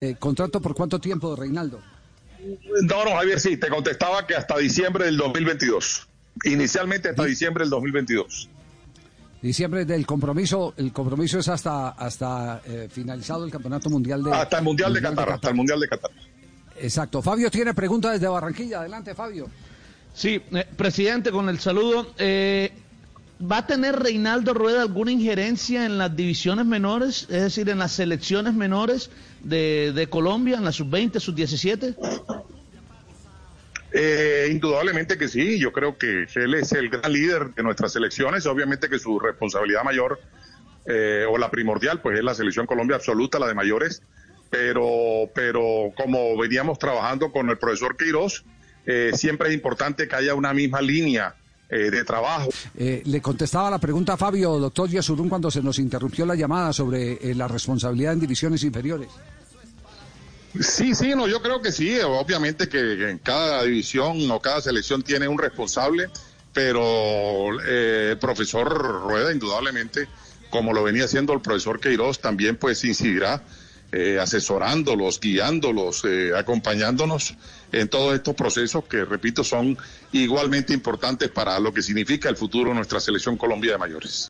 Eh, ¿Contrato por cuánto tiempo, Reinaldo? No, no, Javier, sí, te contestaba que hasta diciembre del 2022. Inicialmente hasta diciembre del 2022. Diciembre del compromiso, el compromiso es hasta hasta eh, finalizado el Campeonato Mundial de Hasta el Mundial, de, Qatar, hasta el Mundial de Qatar. Exacto. Fabio tiene preguntas desde Barranquilla. Adelante, Fabio. Sí, eh, presidente, con el saludo. Eh, ¿Va a tener Reinaldo Rueda alguna injerencia en las divisiones menores, es decir, en las selecciones menores de, de Colombia, en la sub-20, sub-17? Eh, indudablemente que sí, yo creo que él es el gran líder de nuestras selecciones, obviamente que su responsabilidad mayor eh, o la primordial pues es la selección Colombia absoluta, la de mayores, pero, pero como veníamos trabajando con el profesor Queiroz, eh, siempre es importante que haya una misma línea eh, de trabajo. Eh, le contestaba la pregunta a Fabio, doctor Yasurún, cuando se nos interrumpió la llamada sobre la responsabilidad en divisiones inferiores. Sí, sí, no, yo creo que sí. Obviamente que en cada división o cada selección tiene un responsable, pero el profesor Rueda, indudablemente, como lo venía haciendo el profesor Queiroz, también pues incidirá eh, asesorándolos, guiándolos, eh, acompañándonos en todos estos procesos que, repito, son igualmente importantes para lo que significa el futuro de nuestra selección Colombia de mayores.